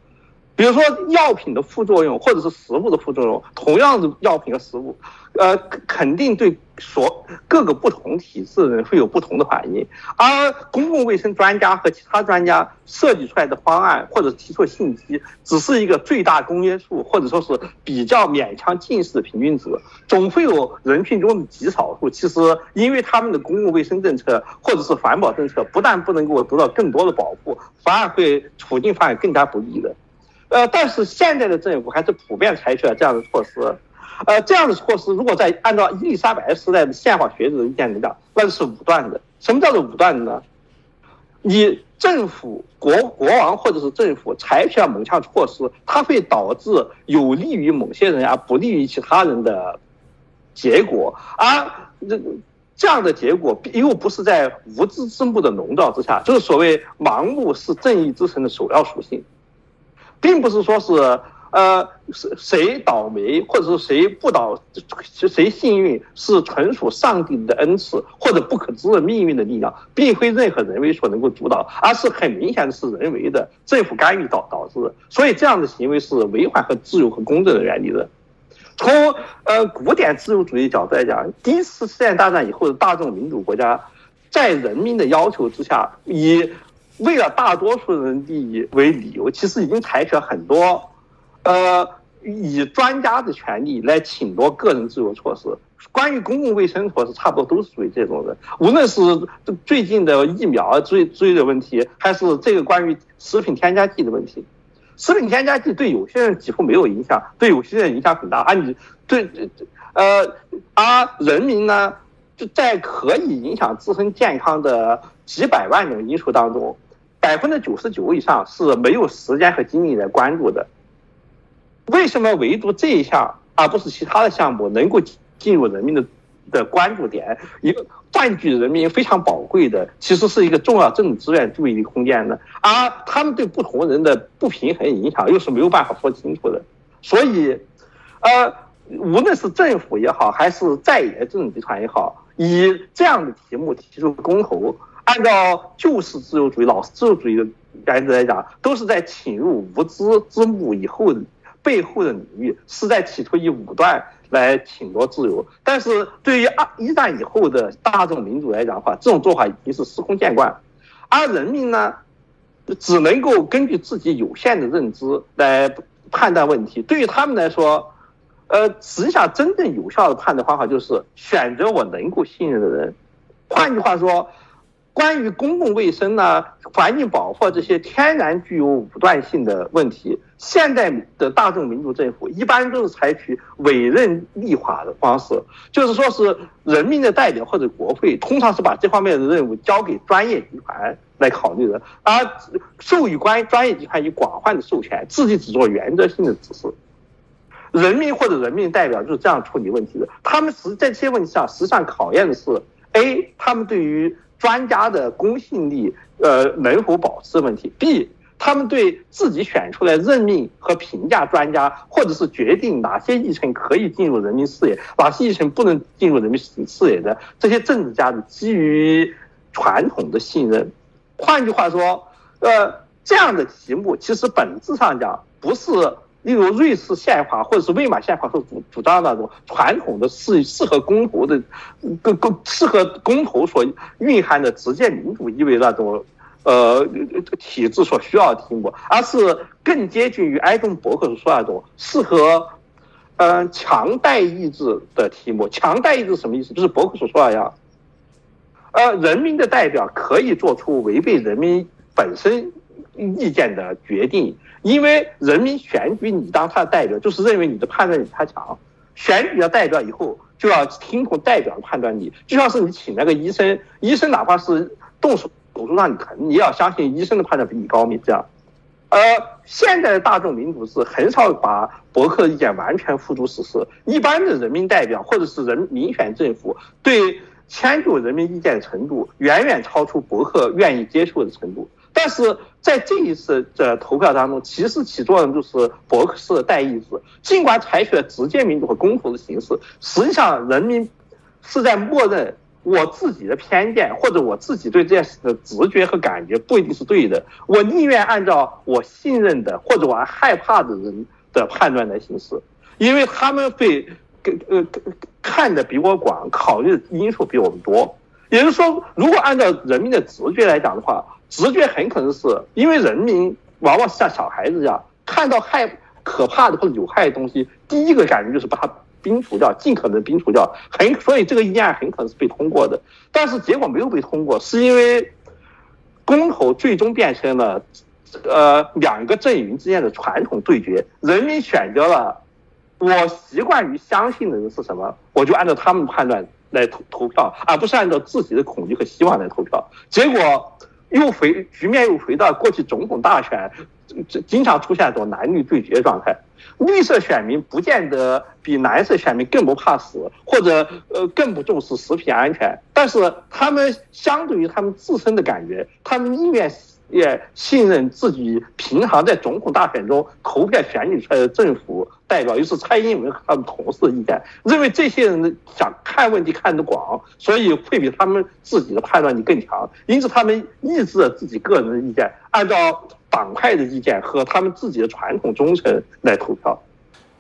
Speaker 3: 比如说药品的副作用，或者是食物的副作用，同样的药品和食物，呃，肯定对所各个不同体质的人会有不同的反应。而公共卫生专家和其他专家设计出来的方案，或者提出的信息，只是一个最大公约数，或者说是比较勉强近似的平均值。总会有人群中的极少数，其实因为他们的公共卫生政策或者是环保政策，不但不能够得到更多的保护，反而会处境发展更加不利的。呃，但是现在的政府还是普遍采取了这样的措施，呃，这样的措施如果在按照伊丽莎白时代的宪法学者的意见来讲，那是武断的。什么叫做武断呢？你政府国国王或者是政府采取了某项措施，它会导致有利于某些人而不利于其他人的结果，而这这样的结果又不是在无知之幕的笼罩之下，就是所谓盲目是正义之神的首要属性。并不是说是，呃，谁谁倒霉，或者是谁不倒，谁幸运，是纯属上帝的恩赐或者不可知的命运的力量，并非任何人为所能够主导，而是很明显的是人为的政府干预导导致的。所以这样的行为是违反和自由和公正的原理的。从呃古典自由主义角度来讲，第一次世界大战以后的大众民主国家，在人民的要求之下，以为了大多数人利益为理由，其实已经采取了很多，呃，以专家的权利来请夺个人自由措施。关于公共卫生措施，差不多都是属于这种的。无论是最近的疫苗追追的问题，还是这个关于食品添加剂的问题，食品添加剂对有些人几乎没有影响，对有些人影响很大。而你对呃，而人民呢，就在可以影响自身健康的几百万种因素当中。百分之九十九以上是没有时间和精力来关注的。为什么唯独这一项，而不是其他的项目能够进入人民的的关注点，一个占据人民非常宝贵的，其实是一个重要政治资源注意力空间呢？而他们对不同人的不平衡影响又是没有办法说清楚的。所以，呃，无论是政府也好，还是在野政治集团也好，以这样的题目提出公投。按照旧式自由主义、老式自由主义的原则来讲，都是在侵入无知之幕以后背后的领域，是在企图以武断来侵夺自由。但是对于二一战以后的大众民主来讲的话，这种做法已经是司空见惯，而人民呢，只能够根据自己有限的认知来判断问题。对于他们来说，呃，实际上真正有效的判断方法就是选择我能够信任的人。换句话说。关于公共卫生呢、环境保护这些天然具有武断性的问题，现代的大众民主政府一般都是采取委任立法的方式，就是说是人民的代表或者国会，通常是把这方面的任务交给专业集团来考虑的，而授予关专业集团以广泛的授权，自己只做原则性的指示。人民或者人民代表就是这样处理问题的，他们实在这些问题上，实际上考验的是 A 他们对于专家的公信力，呃，能否保持问题？B，他们对自己选出来任命和评价专家，或者是决定哪些议程可以进入人民视野，哪些议程不能进入人民视野的这些政治家的基于传统的信任。换句话说，呃，这样的题目其实本质上讲不是。例如瑞士宪法或者是魏玛宪法所主主张那种传统的适适合公投的，更更适合公投所蕴含的直接民主意味那种，呃体制所需要的题目，而是更接近于埃登伯克所说那种适合，嗯强代议制的题目。强代议制什么意思？就是伯克所说那样，呃，人民的代表可以做出违背人民本身意见的决定。因为人民选举你当他的代表，就是认为你的判断力他强。选举了代表以后，就要听从代表的判断力。就像是你请那个医生，医生哪怕是动手手术让你疼，你也要相信医生的判断比你高明。这样，而现在的大众民主是很少把博客意见完全付诸实施。一般的人民代表或者是人民选政府，对迁就人民意见的程度，远远超出博客愿意接受的程度。但是在这一次的投票当中，其实起作用就是伯克式的代议制。尽管采取了直接民主和公投的形式，实际上人民是在默认我自己的偏见或者我自己对这件事的直觉和感觉不一定是对的。我宁愿按照我信任的或者我害怕的人的判断来行事，因为他们会呃看的比我广，考虑的因素比我们多。也就是说，如果按照人民的直觉来讲的话，直觉很可能是因为人民往往是像小孩子一样，看到害可怕的或者有害的东西，第一个感觉就是把它冰除掉，尽可能冰除掉。很所以这个议案很可能是被通过的，但是结果没有被通过，是因为公投最终变成了呃两个阵营之间的传统对决，人民选择了我习惯于相信的人是什么，我就按照他们判断。来投投票，而不是按照自己的恐惧和希望来投票，结果又回局面又回到过去总统大选，经常出现这种男女对决状态。绿色选民不见得比蓝色选民更不怕死，或者呃更不重视食品安全，但是他们相对于他们自身的感觉，他们宁愿。也信任自己平常在总统大选中投票选举出来的政府代表，又是蔡英文和他们同事的意见，认为这些人想看问题看得广，所以会比他们自己的判断力更强，因此他们抑制了自己个人的意见，按照党派的意见和他们自己的传统忠诚来投票。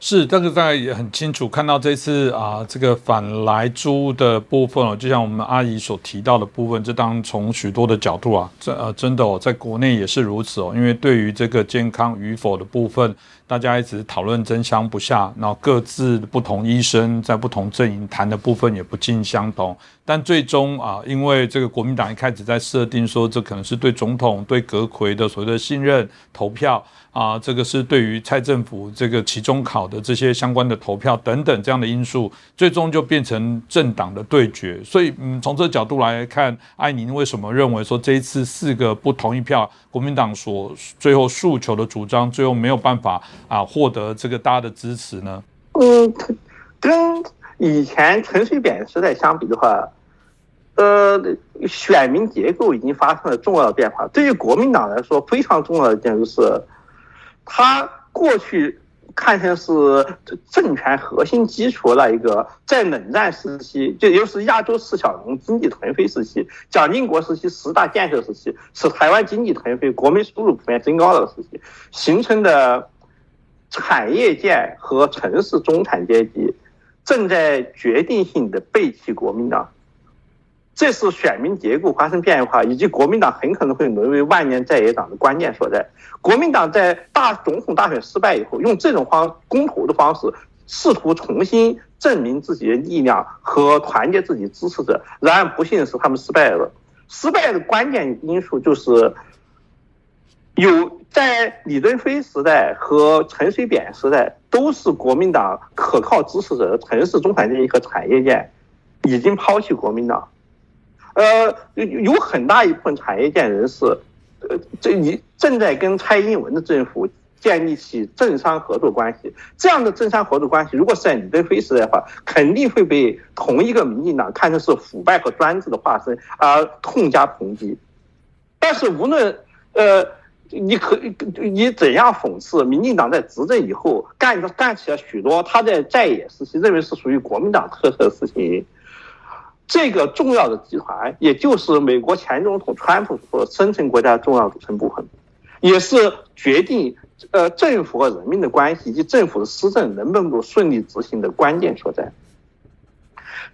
Speaker 1: 是，但是大家也很清楚看到这次啊，这个反来租的部分哦，就像我们阿姨所提到的部分，就当从许多的角度啊，这呃真的哦，在国内也是如此哦，因为对于这个健康与否的部分。大家一直讨论争相不下，然后各自不同医生在不同阵营谈的部分也不尽相同。但最终啊，因为这个国民党一开始在设定说，这可能是对总统、对阁魁的所谓的信任投票啊，这个是对于蔡政府这个期中考的这些相关的投票等等这样的因素，最终就变成政党的对决。所以，嗯，从这个角度来看，艾宁为什么认为说这一次四个不同意票，国民党所最后诉求的主张，最后没有办法。啊，获得这个大家的支持呢？
Speaker 3: 嗯，跟以前陈水扁时代相比的话，呃，选民结构已经发生了重要的变化。对于国民党来说，非常重要的一件事是，他过去看成是政权核心基础那一个，在冷战时期，就又是亚洲四小龙经济腾飞时期，蒋经国时期十大建设时期，是台湾经济腾飞、国民收入普遍增高的时期形成的。产业界和城市中产阶级正在决定性的背弃国民党，这是选民结构发生变化，以及国民党很可能会沦为万年在野党的关键所在。国民党在大总统大选失败以后，用这种方公投的方式，试图重新证明自己的力量和团结自己支持者。然而不幸的是，他们失败了。失败的关键因素就是有在李登辉时代和陈水扁时代，都是国民党可靠支持者的城市中产阶级和产业界已经抛弃国民党。呃，有很大一部分产业界人士，呃，这你正在跟蔡英文的政府建立起政商合作关系。这样的政商合作关系，如果是在李登辉时代的话，肯定会被同一个民进党看成是腐败和专制的化身而痛加抨击。但是无论呃，你可你怎样讽刺，民进党在执政以后干干起了许多他在在野时期认为是属于国民党特色的事情。这个重要的集团，也就是美国前总统川普所生成国家重要组成部分，也是决定呃政府和人民的关系以及政府的施政能不能够顺利执行的关键所在。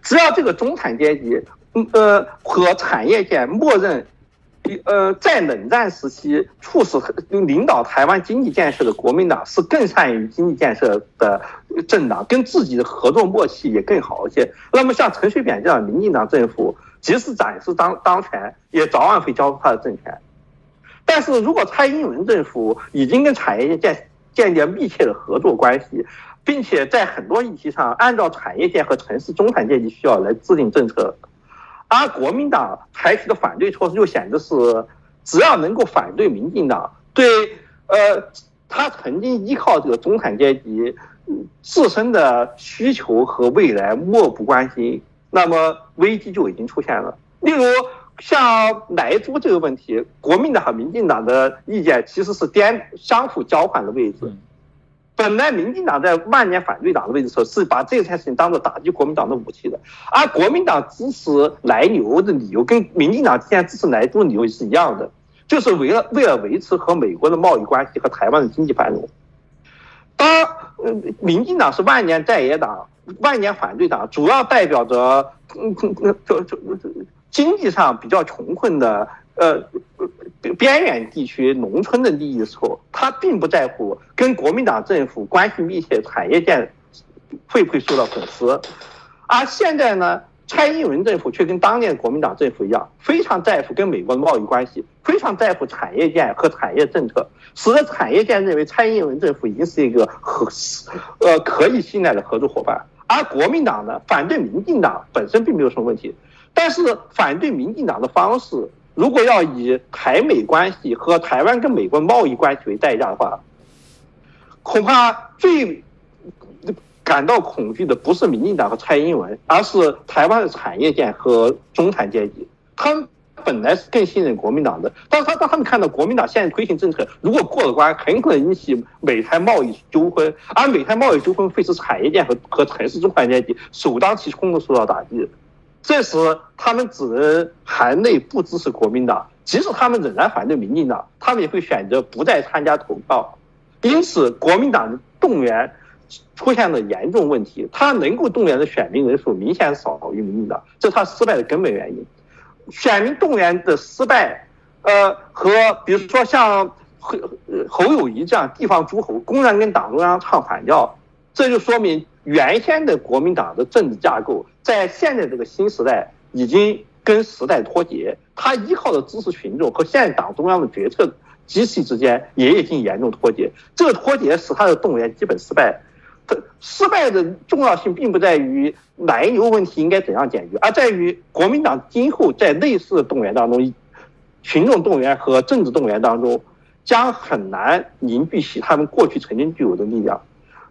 Speaker 3: 只要这个中产阶级，呃和产业界默认。呃，在冷战时期促使领导台湾经济建设的国民党是更善于经济建设的政党，跟自己的合作默契也更好一些。那么像陈水扁这样民进党政府，即使暂时当当权，也早晚会交出他的政权。但是如果蔡英文政府已经跟产业界建建立密切的合作关系，并且在很多议题上按照产业界和城市中产阶级需要来制定政策。而国民党采取的反对措施就显得是，只要能够反对民进党，对呃他曾经依靠这个中产阶级自身的需求和未来漠不关心，那么危机就已经出现了。例如像莱猪这个问题，国民党和民进党的意见其实是颠相互交换的位置。本来民进党在万年反对党的位置时候，是把这件事情当做打击国民党的武器的，而国民党支持来牛的理由跟民进党现在支持来猪的理由是一样的，就是为了为了维持和美国的贸易关系和台湾的经济繁荣。当呃民进党是万年在野党、万年反对党，主要代表着嗯就就经济上比较穷困的呃。边远地区农村的利益的时候，他并不在乎跟国民党政府关系密切产业界会不会受到损失，而现在呢，蔡英文政府却跟当年国民党政府一样，非常在乎跟美国的贸易关系，非常在乎产业界和产业政策，使得产业界认为蔡英文政府已经是一个合呃可以信赖的合作伙伴，而国民党呢，反对民进党本身并没有什么问题，但是反对民进党的方式。如果要以台美关系和台湾跟美国贸易关系为代价的话，恐怕最感到恐惧的不是民进党和蔡英文，而是台湾的产业界和中产阶级。他们本来是更信任国民党的，但是他当他们看到国民党现在推行政策，如果过了关，很可能引起美台贸易纠纷，而美台贸易纠纷会使产业界和和城市中产阶级首当其冲的受到打击。这时，他们只能含泪不支持国民党，即使他们仍然反对民进党，他们也会选择不再参加投票。因此，国民党的动员出现了严重问题，他能够动员的选民人数明显少于民进党，这是他失败的根本原因。选民动员的失败，呃，和比如说像侯侯友谊这样地方诸侯公然跟党中央唱反调，这就说明。原先的国民党的政治架构，在现在这个新时代已经跟时代脱节，他依靠的知识群众和现在党中央的决策机器之间也已经严重脱节。这个脱节使他的动员基本失败。他失败的重要性并不在于奶牛问题应该怎样解决，而在于国民党今后在类似的动员当中，群众动员和政治动员当中，将很难凝聚起他们过去曾经具有的力量。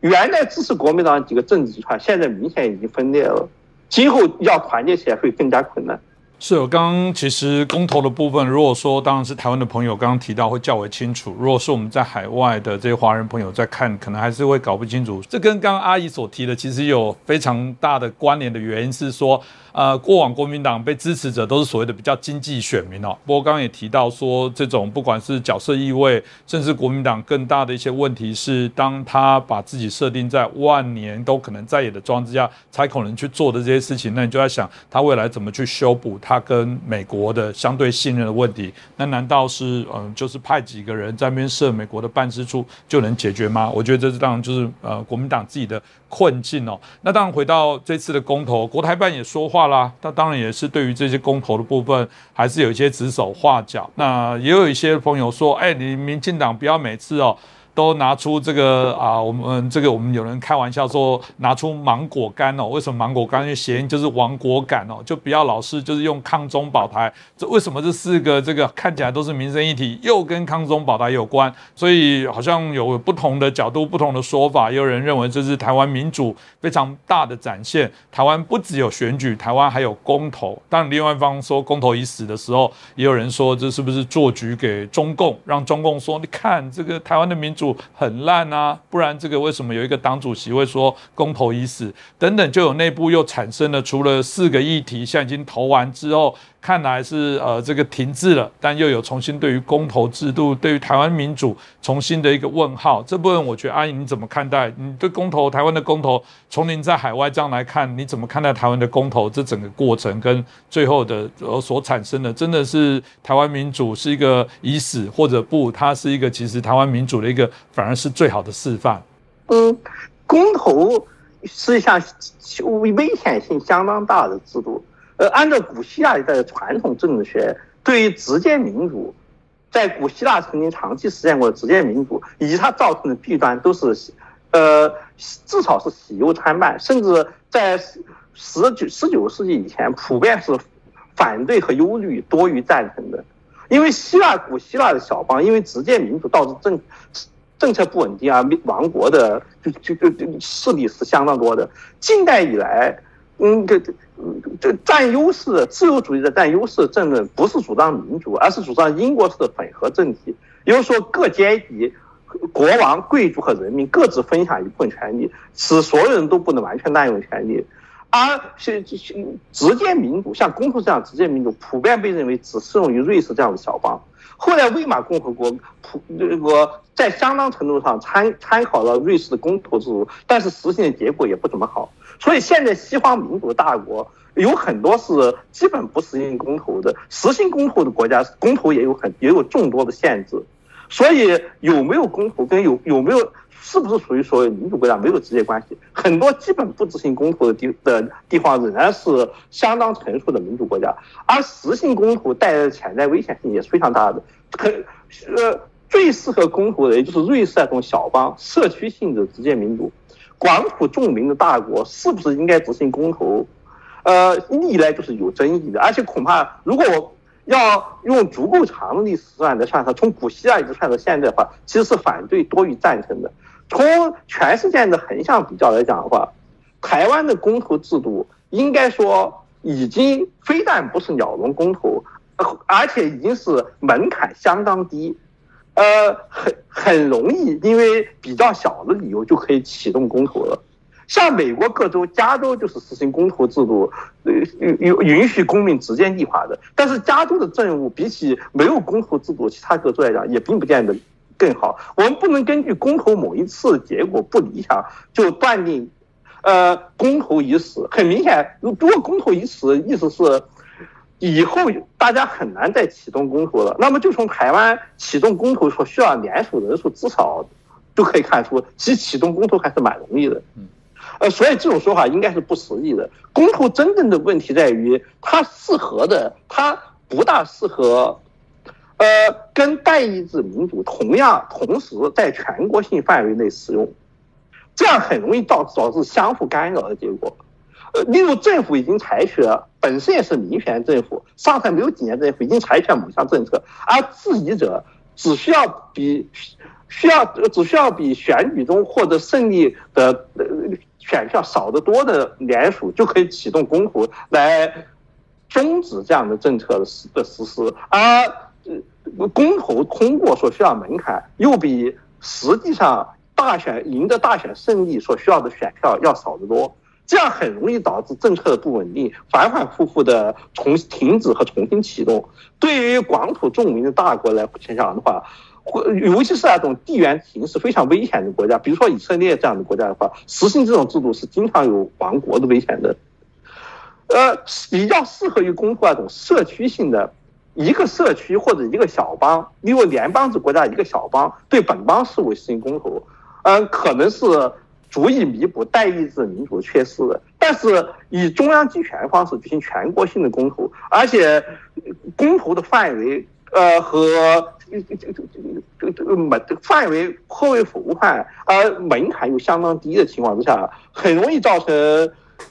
Speaker 3: 原来支持国民党几个政治集团，现在明显已经分裂了，今后要团结起来会更加困难。
Speaker 1: 是，我刚刚其实公投的部分，如果说当然是台湾的朋友刚刚提到会较为清楚，如果是我们在海外的这些华人朋友在看，可能还是会搞不清楚。这跟刚刚阿姨所提的其实有非常大的关联的原因是说。呃，过往国民党被支持者都是所谓的比较经济选民哦。不过刚刚也提到说，这种不管是角色意味，甚至国民党更大的一些问题是，当他把自己设定在万年都可能在野的装置下，才可能去做的这些事情，那你就在想，他未来怎么去修补他？跟美国的相对信任的问题。那难道是嗯，就是派几个人在那边设美国的办事处就能解决吗？我觉得这是当然就是呃国民党自己的困境哦。那当然回到这次的公投，国台办也说话啦，那当然也是对于这些公投的部分还是有一些指手画脚。那也有一些朋友说，哎，你民进党不要每次哦。都拿出这个啊，我们这个我们有人开玩笑说拿出芒果干哦，为什么芒果干？因为谐音就是亡国感哦，就不要老是就是用抗中保台。这为什么这四个这个看起来都是民生议题，又跟抗中保台有关？所以好像有不同的角度、不同的说法。也有人认为这是台湾民主非常大的展现。台湾不只有选举，台湾还有公投。当另外一方说公投已死的时候，也有人说这是不是做局给中共，让中共说你看这个台湾的民主。很烂啊，不然这个为什么有一个党主席会说公投已死？等等，就有内部又产生了除了四个议题，现在已经投完之后，看来是呃这个停滞了，但又有重新对于公投制度、对于台湾民主重新的一个问号。这部分我觉得阿姨你怎么看待？你对公投台湾的公投，从您在海外这样来看，你怎么看待台湾的公投这整个过程跟最后的呃所产生的，真的是台湾民主是一个已死，或者不，它是一个其实台湾民主的一个。反而是最好的示范。
Speaker 3: 嗯，公投是一项危险性相当大的制度。呃，按照古希腊一代的传统政治学，对于直接民主，在古希腊曾经长期实践过的直接民主，以及它造成的弊端，都是呃，至少是喜忧参半，甚至在十九十九世纪以前，普遍是反对和忧虑多于赞成的。因为希腊古希腊的小邦，因为直接民主导致政。政策不稳定啊，亡国的就就就就势力是相当多的。近代以来，嗯，这这这占优势，自由主义的占优势政论不是主张民主，而是主张英国式的混合政体，也就是说各阶级、国王、贵族和人民各自分享一部分权利，使所有人都不能完全滥用权利。而是直接民主，像公投这样直接民主，普遍被认为只适用于瑞士这样的小邦。后来，魏玛共和国普这个在相当程度上参参考了瑞士的公投制度，但是实行的结果也不怎么好。所以现在西方民主大国有很多是基本不实行公投的，实行公投的国家公投也有很也有众多的限制。所以有没有公投跟有有没有是不是属于所谓民主国家没有直接关系。很多基本不执行公投的地的地方仍然是相当成熟的民主国家，而实行公投带来的潜在危险性也是非常大的。可呃，最适合公投的也就是瑞士那种小邦社区性质直接民主，广土重民的大国是不是应该执行公投？呃，历来就是有争议的，而且恐怕如果。要用足够长的历史算来算，它从古希腊一直算到现在的话，其实是反对多于赞成的。从全世界的横向比较来讲的话，台湾的公投制度应该说已经非但不是鸟笼公投，而且已经是门槛相当低，呃，很很容易因为比较小的理由就可以启动公投了。像美国各州，加州就是实行公投制度，呃，允允许公民直接立法的。但是加州的政务比起没有公投制度其他各州来讲，也并不见得更好。我们不能根据公投某一次结果不理想就断定，呃，公投已死。很明显，如果公投已死，意思是以后大家很难再启动公投了。那么就从台湾启动公投所需要联署人数，至少就可以看出，其启动公投还是蛮容易的。嗯。呃，所以这种说法应该是不实际的。公投真正的问题在于，它适合的，它不大适合，呃，跟代议制民主同样同时在全国性范围内使用，这样很容易导导致相互干扰的结果。呃，例如政府已经采取了，本身也是民选政府，上台没有几年政府已经采取了某项政策，而质疑者只需要比需要只需要比选举中获得胜利的呃。选票少得多的联署就可以启动公投来终止这样的政策的实的实施，而公投通过所需要门槛又比实际上大选赢得大选胜利所需要的选票要少得多，这样很容易导致政策的不稳定，反反复复的重停止和重新启动。对于广土重民的大国来讲的话。尤其是那种地缘形势非常危险的国家，比如说以色列这样的国家的话，实行这种制度是经常有亡国的危险的。呃，比较适合于公投那种社区性的，一个社区或者一个小邦，因为联邦制国家一个小邦对本邦事务实行公投，嗯，可能是足以弥补代议制民主缺失的。但是以中央集权方式举行全国性的公投，而且公投的范围，呃和这这这这这个门范围颇为广泛，而门槛又相当低的情况之下，很容易造成。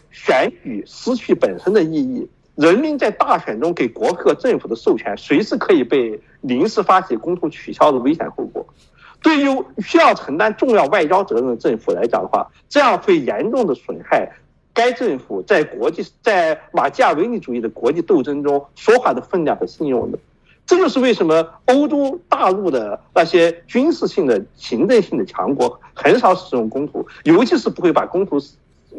Speaker 3: 选举失去本身的意义，人民在大选中给国和政府的授权，随时可以被临时发起公投取消的危险后果。对于需要承担重要外交责任的政府来讲的话，这样会严重的损害该政府在国际在马基雅维利主义的国际斗争中说话的分量和信用的。这就是为什么欧洲大陆的那些军事性的、行政性的强国很少使用公投，尤其是不会把公投。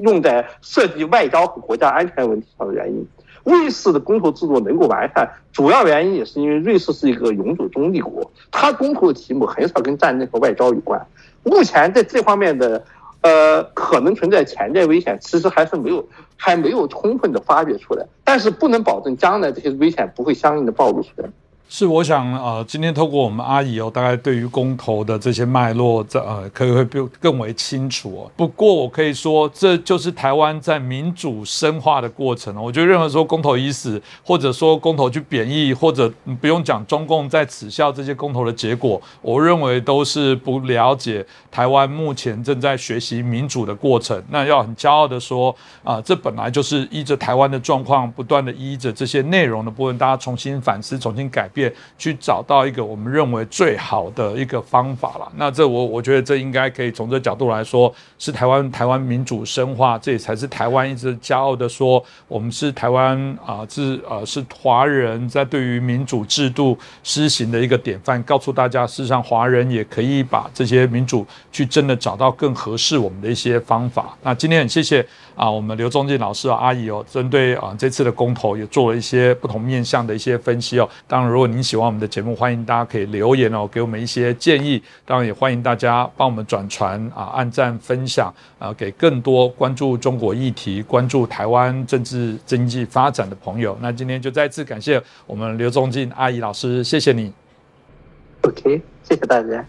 Speaker 3: 用在涉及外交和国家安全问题上的原因，瑞士的公投制度能够完善，主要原因也是因为瑞士是一个永久中立国，它公投的题目很少跟战争和外交有关。目前在这方面的，呃，可能存在潜在危险，其实还是没有还没有充分的发掘出来，但是不能保证将来这些危险不会相应的暴露出来。
Speaker 1: 是，我想呃，今天透过我们阿姨哦，大概对于公投的这些脉络，这呃，可以会更更为清楚哦。不过我可以说，这就是台湾在民主深化的过程我觉得任何说公投已死，或者说公投去贬义，或者不用讲中共在耻笑这些公投的结果，我认为都是不了解台湾目前正在学习民主的过程。那要很骄傲的说啊，这本来就是依着台湾的状况，不断的依着这些内容的部分，大家重新反思，重新改变。去找到一个我们认为最好的一个方法了。那这我我觉得这应该可以从这角度来说，是台湾台湾民主深化，这也才是台湾一直骄傲的说，我们是台湾啊，是呃是华人在对于民主制度施行的一个典范，告诉大家，事实上华人也可以把这些民主去真的找到更合适我们的一些方法。那今天很谢谢啊，我们刘忠进老师啊阿姨哦，针对啊这次的公投也做了一些不同面向的一些分析哦。当然，如果您喜欢我们的节目，欢迎大家可以留言哦，给我们一些建议。当然，也欢迎大家帮我们转传啊，按赞分享啊，给更多关注中国议题、关注台湾政治经济发展的朋友。那今天就再次感谢我们刘忠进阿姨老师，谢谢你。
Speaker 3: OK，谢谢大家。